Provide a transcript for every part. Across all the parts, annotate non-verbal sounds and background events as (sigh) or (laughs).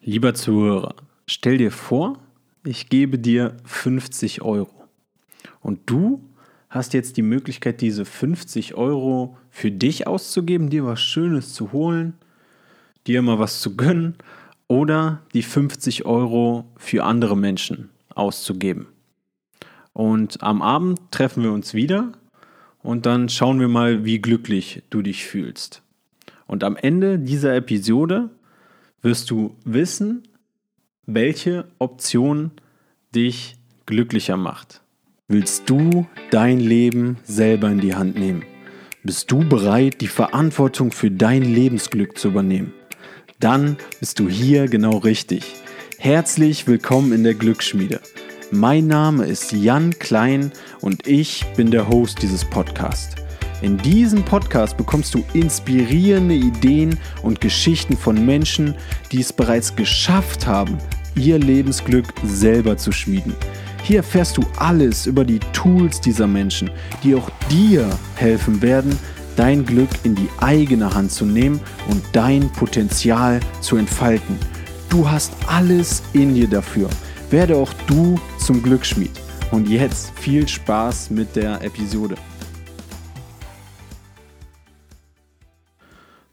Lieber Zuhörer, stell dir vor, ich gebe dir 50 Euro. Und du hast jetzt die Möglichkeit, diese 50 Euro für dich auszugeben, dir was Schönes zu holen, dir mal was zu gönnen oder die 50 Euro für andere Menschen auszugeben. Und am Abend treffen wir uns wieder und dann schauen wir mal, wie glücklich du dich fühlst. Und am Ende dieser Episode wirst du wissen, welche Option dich glücklicher macht. Willst du dein Leben selber in die Hand nehmen? Bist du bereit, die Verantwortung für dein Lebensglück zu übernehmen? Dann bist du hier genau richtig. Herzlich willkommen in der Glücksschmiede. Mein Name ist Jan Klein und ich bin der Host dieses Podcasts. In diesem Podcast bekommst du inspirierende Ideen und Geschichten von Menschen, die es bereits geschafft haben, ihr Lebensglück selber zu schmieden. Hier erfährst du alles über die Tools dieser Menschen, die auch dir helfen werden, dein Glück in die eigene Hand zu nehmen und dein Potenzial zu entfalten. Du hast alles in dir dafür. Werde auch du zum Glücksschmied. Und jetzt viel Spaß mit der Episode.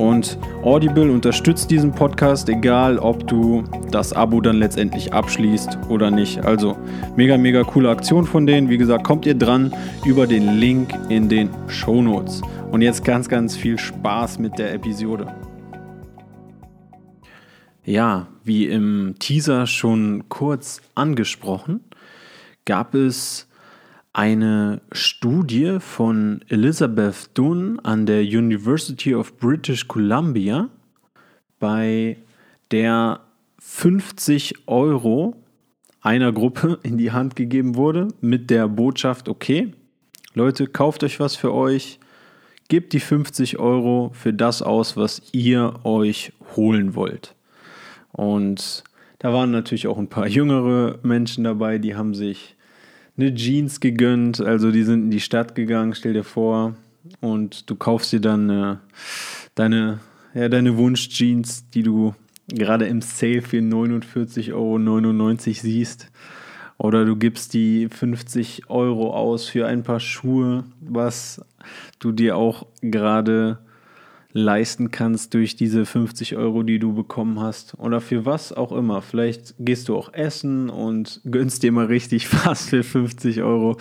Und Audible unterstützt diesen Podcast, egal ob du das Abo dann letztendlich abschließt oder nicht. Also mega, mega coole Aktion von denen. Wie gesagt, kommt ihr dran über den Link in den Show Notes. Und jetzt ganz, ganz viel Spaß mit der Episode. Ja, wie im Teaser schon kurz angesprochen, gab es eine Studie von Elizabeth Dunn an der University of British Columbia, bei der 50 Euro einer Gruppe (laughs) in die Hand gegeben wurde mit der Botschaft, okay, Leute, kauft euch was für euch, gebt die 50 Euro für das aus, was ihr euch holen wollt. Und da waren natürlich auch ein paar jüngere Menschen dabei, die haben sich eine Jeans gegönnt. Also die sind in die Stadt gegangen, stell dir vor. Und du kaufst dir dann äh, deine, ja, deine Wunsch-Jeans, die du gerade im Sale für 49,99 Euro siehst. Oder du gibst die 50 Euro aus für ein paar Schuhe, was du dir auch gerade leisten kannst durch diese 50 Euro, die du bekommen hast. Oder für was auch immer. Vielleicht gehst du auch essen und gönnst dir mal richtig (laughs) was für 50 Euro.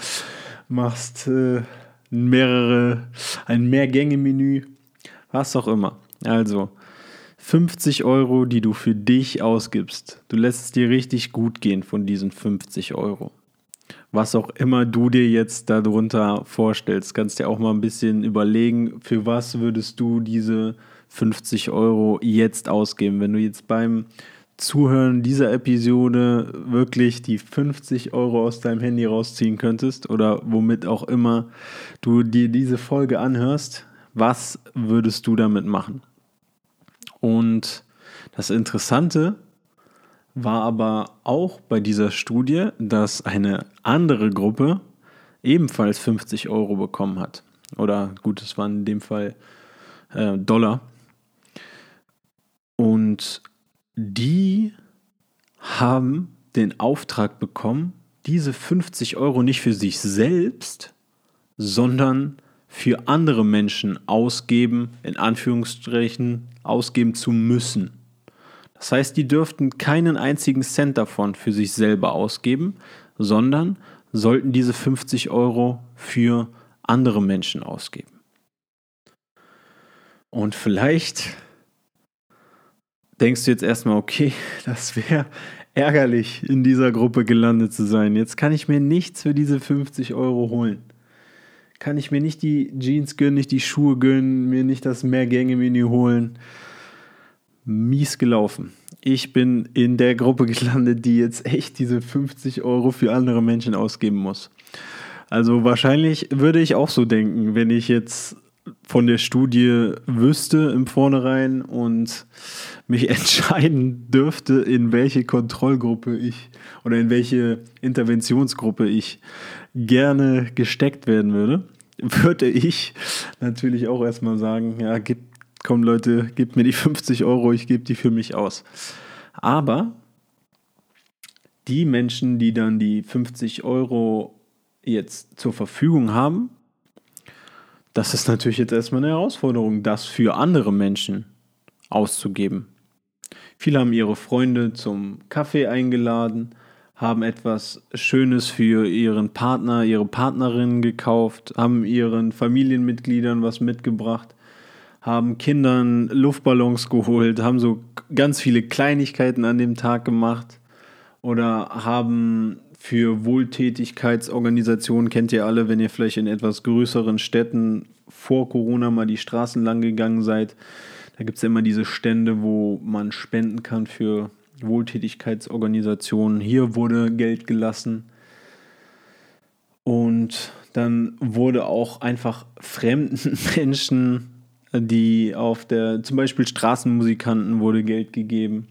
Machst äh, mehrere, ein Mehrgänge-Menü. Was auch immer. Also 50 Euro, die du für dich ausgibst. Du lässt es dir richtig gut gehen von diesen 50 Euro was auch immer du dir jetzt darunter vorstellst. Kannst dir auch mal ein bisschen überlegen, für was würdest du diese 50 Euro jetzt ausgeben. Wenn du jetzt beim Zuhören dieser Episode wirklich die 50 Euro aus deinem Handy rausziehen könntest oder womit auch immer du dir diese Folge anhörst, was würdest du damit machen? Und das Interessante war aber auch bei dieser Studie, dass eine andere Gruppe ebenfalls 50 Euro bekommen hat. Oder gut, es waren in dem Fall äh, Dollar. Und die haben den Auftrag bekommen, diese 50 Euro nicht für sich selbst, sondern für andere Menschen ausgeben, in Anführungsstrichen ausgeben zu müssen. Das heißt, die dürften keinen einzigen Cent davon für sich selber ausgeben, sondern sollten diese 50 Euro für andere Menschen ausgeben. Und vielleicht denkst du jetzt erstmal, okay, (laughs) das wäre ärgerlich, in dieser Gruppe gelandet zu sein. Jetzt kann ich mir nichts für diese 50 Euro holen. Kann ich mir nicht die Jeans gönnen, nicht die Schuhe gönnen, mir nicht das Mehrgänge-Menü holen. Mies gelaufen. Ich bin in der Gruppe gelandet, die jetzt echt diese 50 Euro für andere Menschen ausgeben muss. Also wahrscheinlich würde ich auch so denken, wenn ich jetzt von der Studie wüsste im Vornherein und mich (laughs) entscheiden dürfte, in welche Kontrollgruppe ich oder in welche Interventionsgruppe ich gerne gesteckt werden würde, (laughs) würde ich natürlich auch erstmal sagen, ja, gib, komm Leute, gebt mir die (laughs) 50 Euro, ich gebe die für mich aus. Aber die Menschen, die dann die 50 Euro jetzt zur Verfügung haben, das ist natürlich jetzt erstmal eine Herausforderung, das für andere Menschen auszugeben. Viele haben ihre Freunde zum Kaffee eingeladen, haben etwas Schönes für ihren Partner, ihre Partnerin gekauft, haben ihren Familienmitgliedern was mitgebracht, haben Kindern Luftballons geholt, haben so ganz viele Kleinigkeiten an dem Tag gemacht oder haben für Wohltätigkeitsorganisationen, kennt ihr alle, wenn ihr vielleicht in etwas größeren Städten vor Corona mal die Straßen lang gegangen seid. Da gibt es ja immer diese Stände, wo man spenden kann für Wohltätigkeitsorganisationen. Hier wurde Geld gelassen. Und dann wurde auch einfach fremden (laughs) Menschen, die auf der, zum Beispiel Straßenmusikanten, wurde Geld gegeben.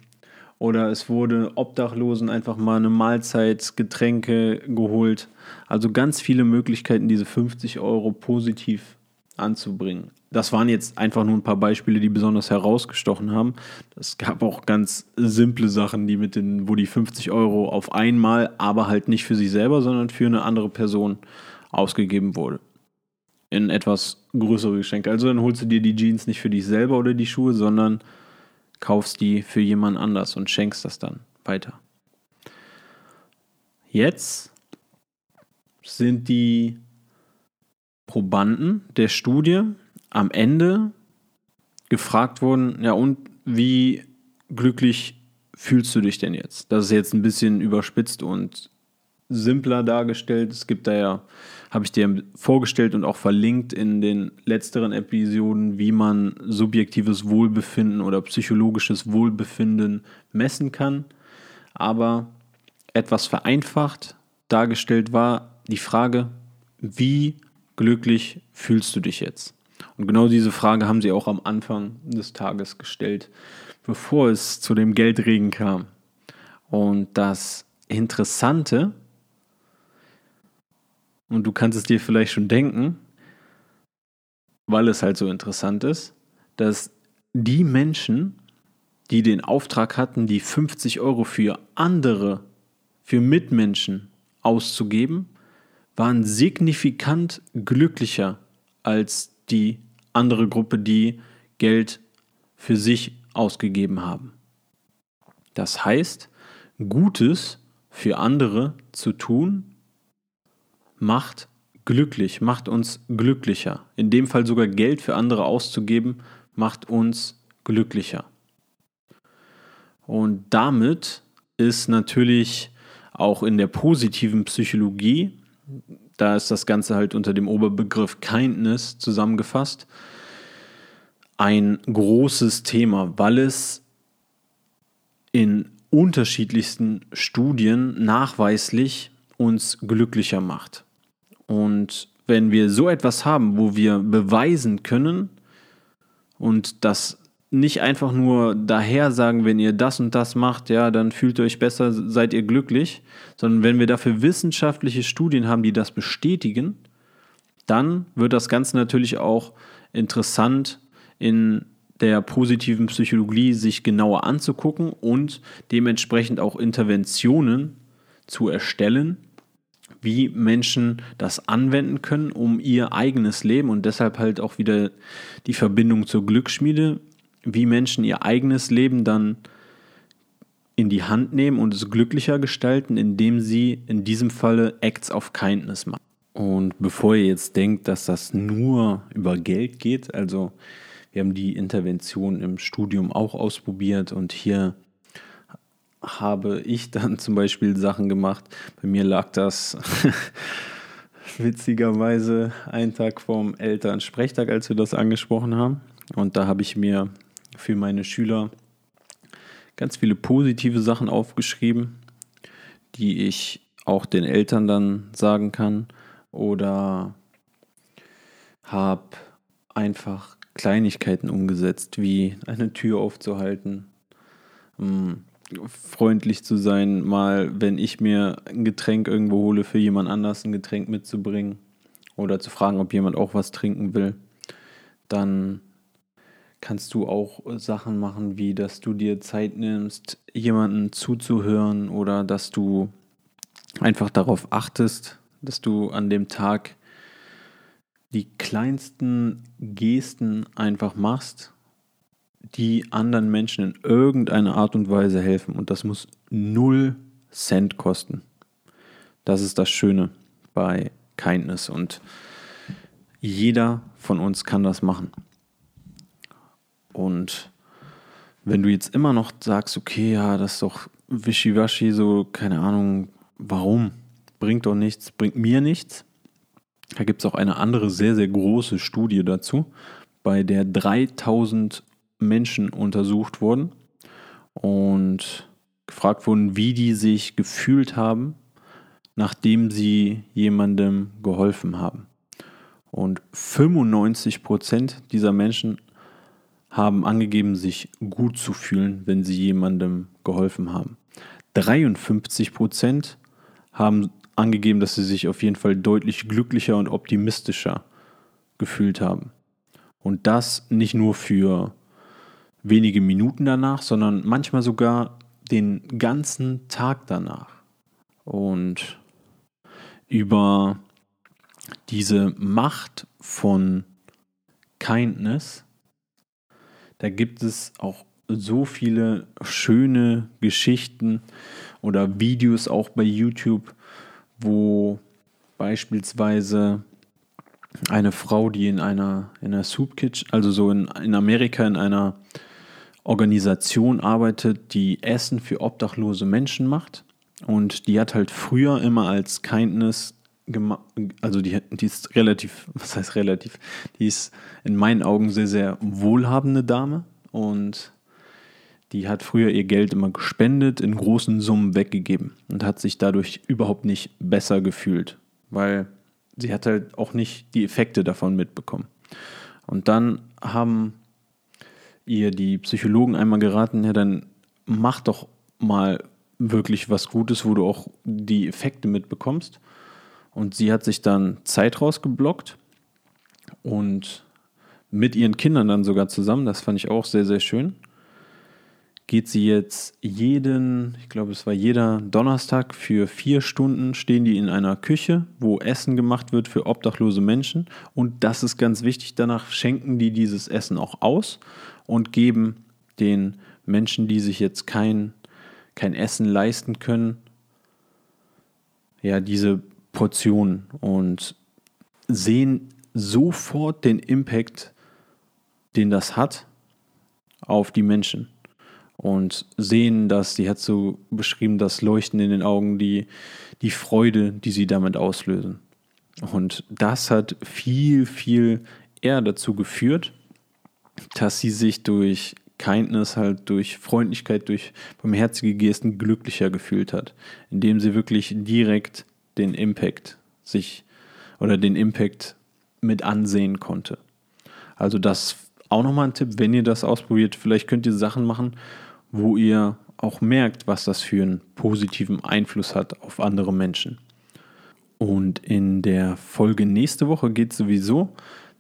Oder es wurde Obdachlosen einfach mal eine Mahlzeit, Getränke geholt. Also ganz viele Möglichkeiten, diese 50 Euro positiv anzubringen. Das waren jetzt einfach nur ein paar Beispiele, die besonders herausgestochen haben. Es gab auch ganz simple Sachen, die mit den, wo die 50 Euro auf einmal, aber halt nicht für sich selber, sondern für eine andere Person ausgegeben wurde. In etwas größere Geschenke. Also dann holst du dir die Jeans nicht für dich selber oder die Schuhe, sondern kaufst die für jemand anders und schenkst das dann weiter. Jetzt sind die Probanden der Studie am Ende gefragt worden, ja und wie glücklich fühlst du dich denn jetzt? Das ist jetzt ein bisschen überspitzt und simpler dargestellt. Es gibt da ja, habe ich dir vorgestellt und auch verlinkt in den letzteren Episoden, wie man subjektives Wohlbefinden oder psychologisches Wohlbefinden messen kann. Aber etwas vereinfacht dargestellt war die Frage, wie glücklich fühlst du dich jetzt? Und genau diese Frage haben sie auch am Anfang des Tages gestellt, bevor es zu dem Geldregen kam. Und das Interessante und du kannst es dir vielleicht schon denken, weil es halt so interessant ist, dass die Menschen, die den Auftrag hatten, die 50 Euro für andere, für Mitmenschen auszugeben, waren signifikant glücklicher als die andere Gruppe, die Geld für sich ausgegeben haben. Das heißt, Gutes für andere zu tun, macht glücklich, macht uns glücklicher. In dem Fall sogar Geld für andere auszugeben, macht uns glücklicher. Und damit ist natürlich auch in der positiven Psychologie, da ist das Ganze halt unter dem Oberbegriff Kindness zusammengefasst, ein großes Thema, weil es in unterschiedlichsten Studien nachweislich uns glücklicher macht. Und wenn wir so etwas haben, wo wir beweisen können und das nicht einfach nur daher sagen, wenn ihr das und das macht, ja, dann fühlt ihr euch besser, seid ihr glücklich, sondern wenn wir dafür wissenschaftliche Studien haben, die das bestätigen, dann wird das Ganze natürlich auch interessant in der positiven Psychologie sich genauer anzugucken und dementsprechend auch Interventionen zu erstellen, wie Menschen das anwenden können, um ihr eigenes Leben und deshalb halt auch wieder die Verbindung zur Glücksschmiede, wie Menschen ihr eigenes Leben dann in die Hand nehmen und es glücklicher gestalten, indem sie in diesem Falle Acts of Kindness machen. Und bevor ihr jetzt denkt, dass das nur über Geld geht, also wir haben die Intervention im Studium auch ausprobiert und hier habe ich dann zum Beispiel Sachen gemacht. Bei mir lag das (laughs) witzigerweise einen Tag vorm Elternsprechtag, als wir das angesprochen haben. Und da habe ich mir für meine Schüler ganz viele positive Sachen aufgeschrieben, die ich auch den Eltern dann sagen kann. Oder habe einfach Kleinigkeiten umgesetzt, wie eine Tür aufzuhalten, hm, freundlich zu sein, mal, wenn ich mir ein Getränk irgendwo hole, für jemand anders ein Getränk mitzubringen oder zu fragen, ob jemand auch was trinken will. Dann kannst du auch Sachen machen, wie dass du dir Zeit nimmst, jemanden zuzuhören oder dass du einfach darauf achtest, dass du an dem Tag die kleinsten Gesten einfach machst, die anderen Menschen in irgendeiner Art und Weise helfen. Und das muss null Cent kosten. Das ist das Schöne bei Kindness. Und jeder von uns kann das machen. Und wenn du jetzt immer noch sagst, okay, ja, das ist doch wischiwaschi, so, keine Ahnung, warum? Bringt doch nichts, bringt mir nichts, da gibt es auch eine andere sehr, sehr große Studie dazu, bei der 3000 Menschen untersucht wurden und gefragt wurden, wie die sich gefühlt haben, nachdem sie jemandem geholfen haben. Und 95 Prozent dieser Menschen haben angegeben, sich gut zu fühlen, wenn sie jemandem geholfen haben. 53 Prozent haben angegeben, dass sie sich auf jeden Fall deutlich glücklicher und optimistischer gefühlt haben. Und das nicht nur für wenige Minuten danach, sondern manchmal sogar den ganzen Tag danach. Und über diese Macht von Kindness, da gibt es auch so viele schöne Geschichten oder Videos auch bei YouTube, wo beispielsweise eine Frau, die in einer, in einer Soup Kitchen, also so in, in Amerika in einer Organisation arbeitet, die Essen für obdachlose Menschen macht. Und die hat halt früher immer als Kindness gemacht, also die, die ist relativ, (laughs) was heißt relativ, die ist in meinen Augen sehr, sehr wohlhabende Dame und die hat früher ihr Geld immer gespendet, in großen Summen weggegeben und hat sich dadurch überhaupt nicht besser gefühlt, weil sie hat halt auch nicht die Effekte davon mitbekommen. Und dann haben ihr die Psychologen einmal geraten, ja, dann mach doch mal wirklich was Gutes, wo du auch die Effekte mitbekommst. Und sie hat sich dann Zeit rausgeblockt und mit ihren Kindern dann sogar zusammen, das fand ich auch sehr, sehr schön, geht sie jetzt jeden, ich glaube, es war jeder Donnerstag für vier Stunden, stehen die in einer Küche, wo Essen gemacht wird für obdachlose Menschen. Und das ist ganz wichtig, danach schenken die dieses Essen auch aus und geben den Menschen, die sich jetzt kein, kein Essen leisten können, ja, diese Portionen und sehen sofort den Impact, den das hat auf die Menschen und sehen das, die hat so beschrieben, das Leuchten in den Augen, die, die Freude, die sie damit auslösen. Und das hat viel, viel eher dazu geführt, dass sie sich durch Kindness, halt durch Freundlichkeit, durch barmherzige Gesten glücklicher gefühlt hat, indem sie wirklich direkt den Impact sich oder den Impact mit ansehen konnte. Also das auch nochmal ein Tipp, wenn ihr das ausprobiert, vielleicht könnt ihr Sachen machen, wo ihr auch merkt, was das für einen positiven Einfluss hat auf andere Menschen. Und in der Folge nächste Woche geht es sowieso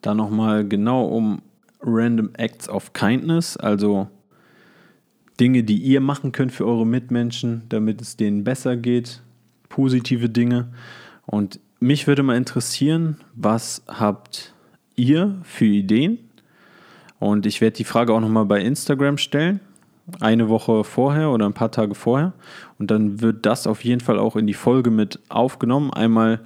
da nochmal genau um Random Acts of Kindness, also Dinge, die ihr machen könnt für eure Mitmenschen, damit es denen besser geht, positive Dinge. Und mich würde mal interessieren, was habt ihr für Ideen? Und ich werde die Frage auch nochmal bei Instagram stellen, eine Woche vorher oder ein paar Tage vorher. Und dann wird das auf jeden Fall auch in die Folge mit aufgenommen. Einmal,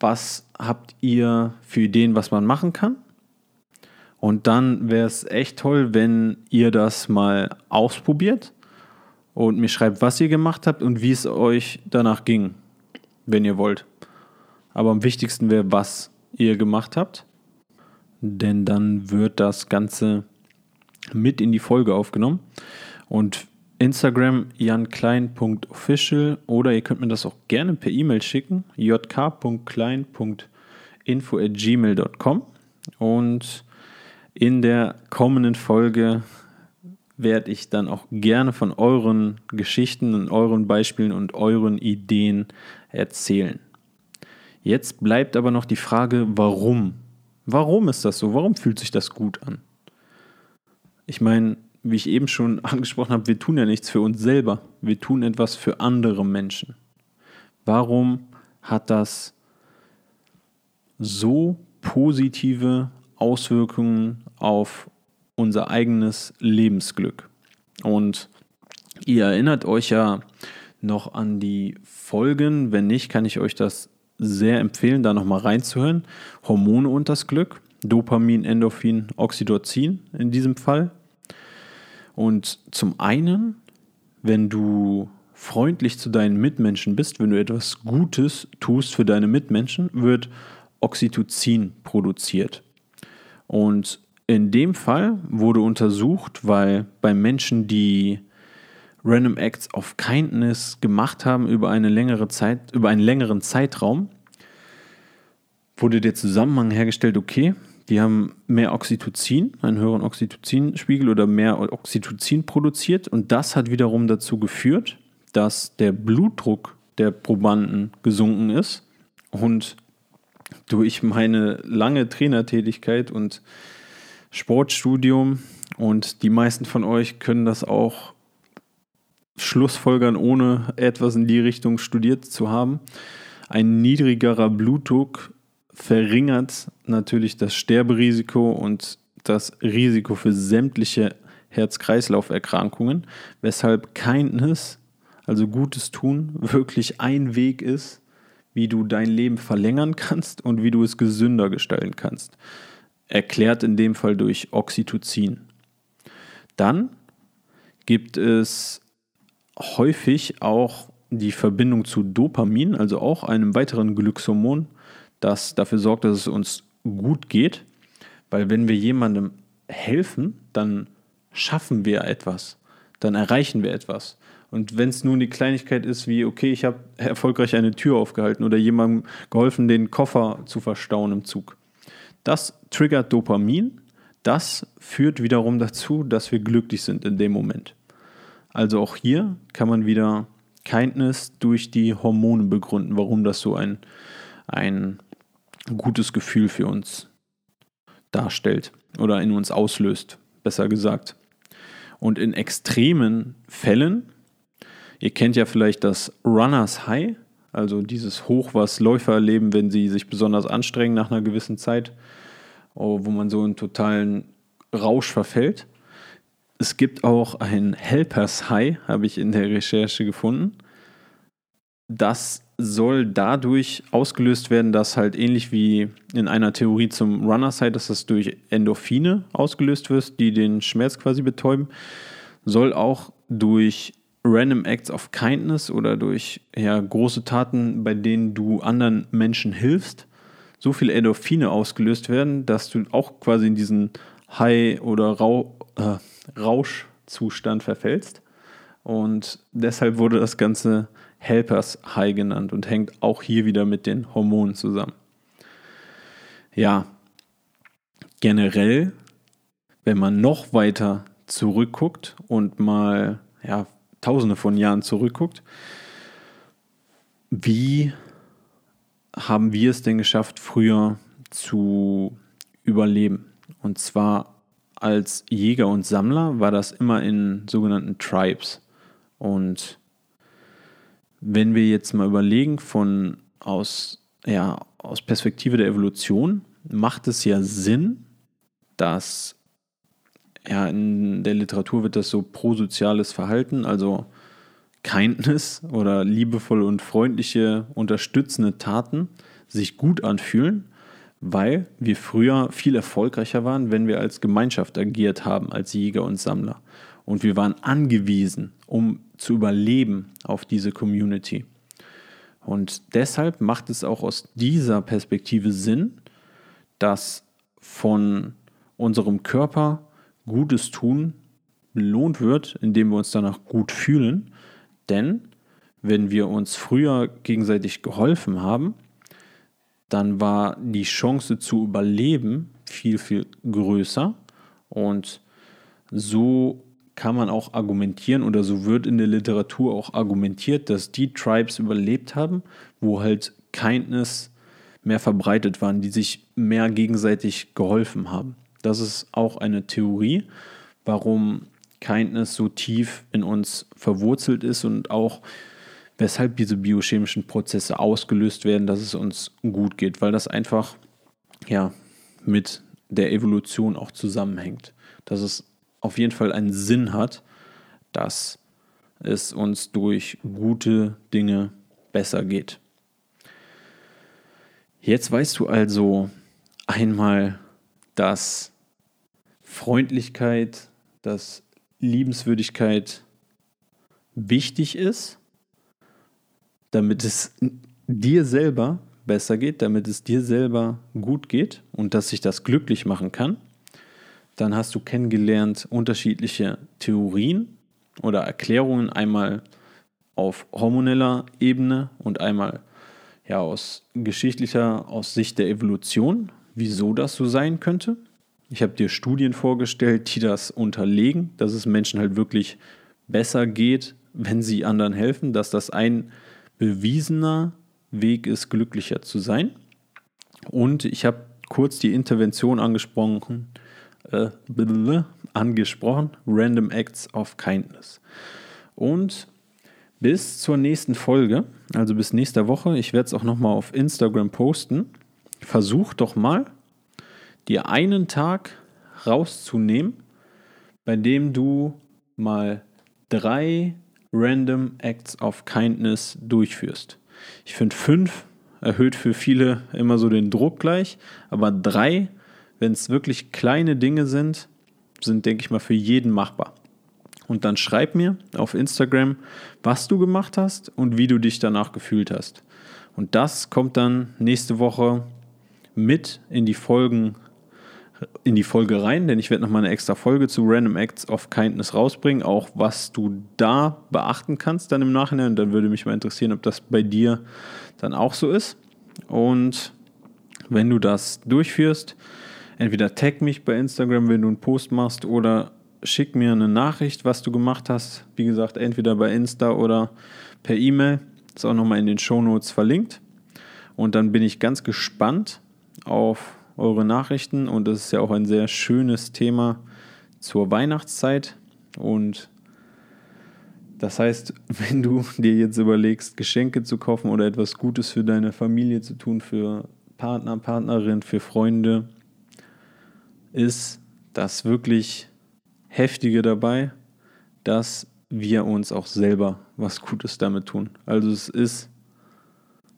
was habt ihr für Ideen, was man machen kann? Und dann wäre es echt toll, wenn ihr das mal ausprobiert und mir schreibt, was ihr gemacht habt und wie es euch danach ging, wenn ihr wollt. Aber am wichtigsten wäre, was ihr gemacht habt, denn dann wird das Ganze mit in die Folge aufgenommen. Und Instagram janklein.official oder ihr könnt mir das auch gerne per E-Mail schicken, jk.klein.info@gmail.com und in der kommenden Folge werde ich dann auch gerne von euren Geschichten und euren Beispielen und euren Ideen erzählen. Jetzt bleibt aber noch die Frage, warum? Warum ist das so? Warum fühlt sich das gut an? Ich meine, wie ich eben schon (laughs) angesprochen habe, wir tun ja nichts für uns selber. Wir tun etwas für andere Menschen. Warum hat das so positive Auswirkungen auf unser eigenes Lebensglück. Und ihr erinnert euch ja noch an die Folgen. Wenn nicht, kann ich euch das sehr empfehlen, da nochmal reinzuhören. Hormone und das Glück. Dopamin, Endorphin, Oxytocin in diesem Fall. Und zum einen, wenn du freundlich zu deinen Mitmenschen bist, wenn du etwas Gutes tust für deine Mitmenschen, wird Oxytocin produziert. Und in dem Fall wurde untersucht, weil bei Menschen, die Random Acts of Kindness gemacht haben über eine längere Zeit, über einen längeren Zeitraum, wurde der Zusammenhang hergestellt, okay, die haben mehr Oxytocin, einen höheren Oxytocinspiegel oder mehr Oxytocin produziert. Und das hat wiederum dazu geführt, dass der Blutdruck der Probanden gesunken ist. Und durch meine lange Trainertätigkeit und Sportstudium und die meisten von euch können das auch schlussfolgern, ohne etwas in die Richtung studiert zu haben. Ein niedrigerer Blutdruck verringert natürlich das Sterberisiko und das Risiko für sämtliche Herz-Kreislauf-Erkrankungen, weshalb Kindness, also Gutes tun, wirklich ein Weg ist, wie du dein Leben verlängern kannst und wie du es gesünder gestalten kannst. Erklärt in dem Fall durch Oxytocin. Dann gibt es häufig auch die Verbindung zu Dopamin, also auch einem weiteren Glückshormon, das dafür sorgt, dass es uns gut geht. Weil wenn wir jemandem helfen, dann schaffen wir etwas, dann erreichen wir etwas. Und wenn es nur die Kleinigkeit ist, wie, okay, ich habe erfolgreich eine Tür aufgehalten oder jemandem geholfen, den Koffer zu verstauen im Zug. Das triggert Dopamin. Das führt wiederum dazu, dass wir glücklich sind in dem Moment. Also auch hier kann man wieder Kindness durch die Hormone begründen, warum das so ein, ein gutes Gefühl für uns darstellt oder in uns auslöst, besser gesagt. Und in extremen Fällen Ihr kennt ja vielleicht das Runners High, also dieses Hoch, was Läufer erleben, wenn sie sich besonders anstrengen nach einer gewissen Zeit, oh, wo man so einen totalen Rausch verfällt. Es gibt auch ein Helpers High, habe ich in der Recherche gefunden. Das soll dadurch ausgelöst werden, dass halt ähnlich wie in einer Theorie zum Runners High, dass das durch Endorphine ausgelöst wird, die den Schmerz quasi betäuben, soll auch durch Random Acts of Kindness oder durch ja, große Taten, bei denen du anderen Menschen hilfst, so viele Endorphine ausgelöst werden, dass du auch quasi in diesen High- oder Rau äh, Rauschzustand verfällst. Und deshalb wurde das Ganze Helpers High genannt und hängt auch hier wieder mit den Hormonen zusammen. Ja, generell, wenn man noch weiter zurückguckt und mal ja, tausende von Jahren zurückguckt, wie haben wir es denn geschafft, früher zu überleben? Und zwar als Jäger und Sammler war das immer in sogenannten Tribes. Und wenn wir jetzt mal überlegen von aus, ja, aus Perspektive der Evolution, macht es ja Sinn, dass ja, in der Literatur wird das so prosoziales Verhalten, also Kindness oder liebevolle und freundliche, unterstützende Taten sich gut anfühlen, weil wir früher viel erfolgreicher waren, wenn wir als Gemeinschaft agiert haben, als Jäger und Sammler. Und wir waren angewiesen, um zu überleben auf diese Community. Und deshalb macht es auch aus dieser Perspektive Sinn, dass von unserem Körper Gutes tun belohnt wird, indem wir uns danach gut fühlen. Denn wenn wir uns früher gegenseitig geholfen haben, dann war die Chance zu überleben viel, viel größer. Und so kann man auch argumentieren oder so wird in der Literatur auch argumentiert, dass die Tribes überlebt haben, wo halt Kindness mehr verbreitet waren, die sich mehr gegenseitig geholfen haben. Das ist auch eine Theorie, warum Kindness so tief in uns verwurzelt ist und auch weshalb diese biochemischen Prozesse ausgelöst werden, dass es uns gut geht, weil das einfach ja mit der Evolution auch zusammenhängt. Dass es auf jeden Fall einen Sinn hat, dass es uns durch gute Dinge besser geht. Jetzt weißt du also einmal, dass Freundlichkeit, dass Liebenswürdigkeit wichtig ist, damit es dir selber besser geht, damit es dir selber gut geht und dass sich das glücklich machen kann. Dann hast du kennengelernt unterschiedliche Theorien oder Erklärungen, einmal auf hormoneller Ebene und einmal ja, aus geschichtlicher, aus Sicht der Evolution, wieso das so sein könnte. Ich habe dir Studien vorgestellt, die das unterlegen, dass es Menschen halt wirklich besser geht, wenn sie anderen helfen, dass das ein bewiesener Weg ist, glücklicher zu sein. Und ich habe kurz die Intervention angesprochen, äh, (laughs) angesprochen, Random Acts of Kindness. Und bis zur nächsten Folge, also bis nächster Woche, ich werde es auch nochmal auf Instagram posten, versuch doch mal, dir einen Tag rauszunehmen, bei dem du mal drei Random Acts of Kindness durchführst. Ich finde fünf erhöht für viele immer so den Druck gleich, aber drei, wenn es wirklich kleine Dinge sind, sind, denke ich mal, für jeden machbar. Und dann schreib mir auf Instagram, was du gemacht hast und wie du dich danach gefühlt hast. Und das kommt dann nächste Woche mit in die Folgen in die Folge rein, denn ich werde nochmal eine extra Folge zu Random Acts of Kindness rausbringen, auch was du da beachten kannst dann im Nachhinein. Dann würde mich mal interessieren, ob das bei dir dann auch so ist. Und wenn du das durchführst, entweder tag mich bei Instagram, wenn du einen Post machst, oder schick mir eine Nachricht, was du gemacht hast. Wie gesagt, entweder bei Insta oder per E-Mail. Ist auch nochmal in den Show Notes verlinkt. Und dann bin ich ganz gespannt auf eure Nachrichten und das ist ja auch ein sehr schönes Thema zur Weihnachtszeit und das heißt, (laughs) wenn du dir jetzt überlegst, Geschenke zu kaufen oder etwas Gutes für deine Familie zu tun, für Partner, Partnerin, für Freunde, ist das wirklich Heftige dabei, dass wir uns auch selber was Gutes damit tun. Also es ist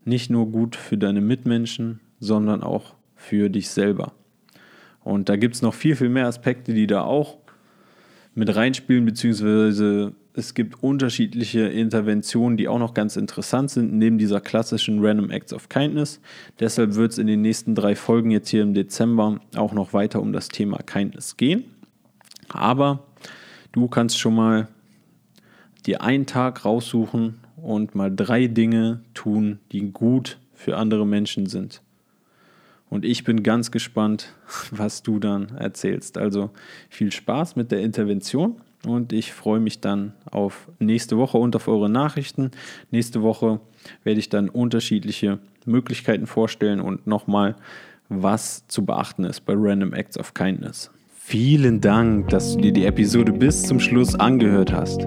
nicht nur gut für deine Mitmenschen, sondern auch für dich selber. Und da gibt es noch viel, viel mehr Aspekte, die da auch mit reinspielen, beziehungsweise es gibt unterschiedliche Interventionen, die auch noch ganz interessant sind, neben dieser klassischen Random Acts of Kindness. Deshalb wird es in den nächsten drei Folgen jetzt hier im Dezember auch noch weiter um das Thema Kindness gehen. Aber du kannst schon mal dir einen Tag raussuchen und mal drei Dinge tun, die gut für andere Menschen sind. Und ich bin ganz gespannt, was du dann erzählst. Also viel Spaß mit der Intervention und ich freue mich dann auf nächste Woche und auf eure Nachrichten. Nächste Woche werde ich dann unterschiedliche Möglichkeiten vorstellen und nochmal, was zu beachten ist bei Random Acts of Kindness. Vielen Dank, dass du dir die Episode bis zum Schluss angehört hast.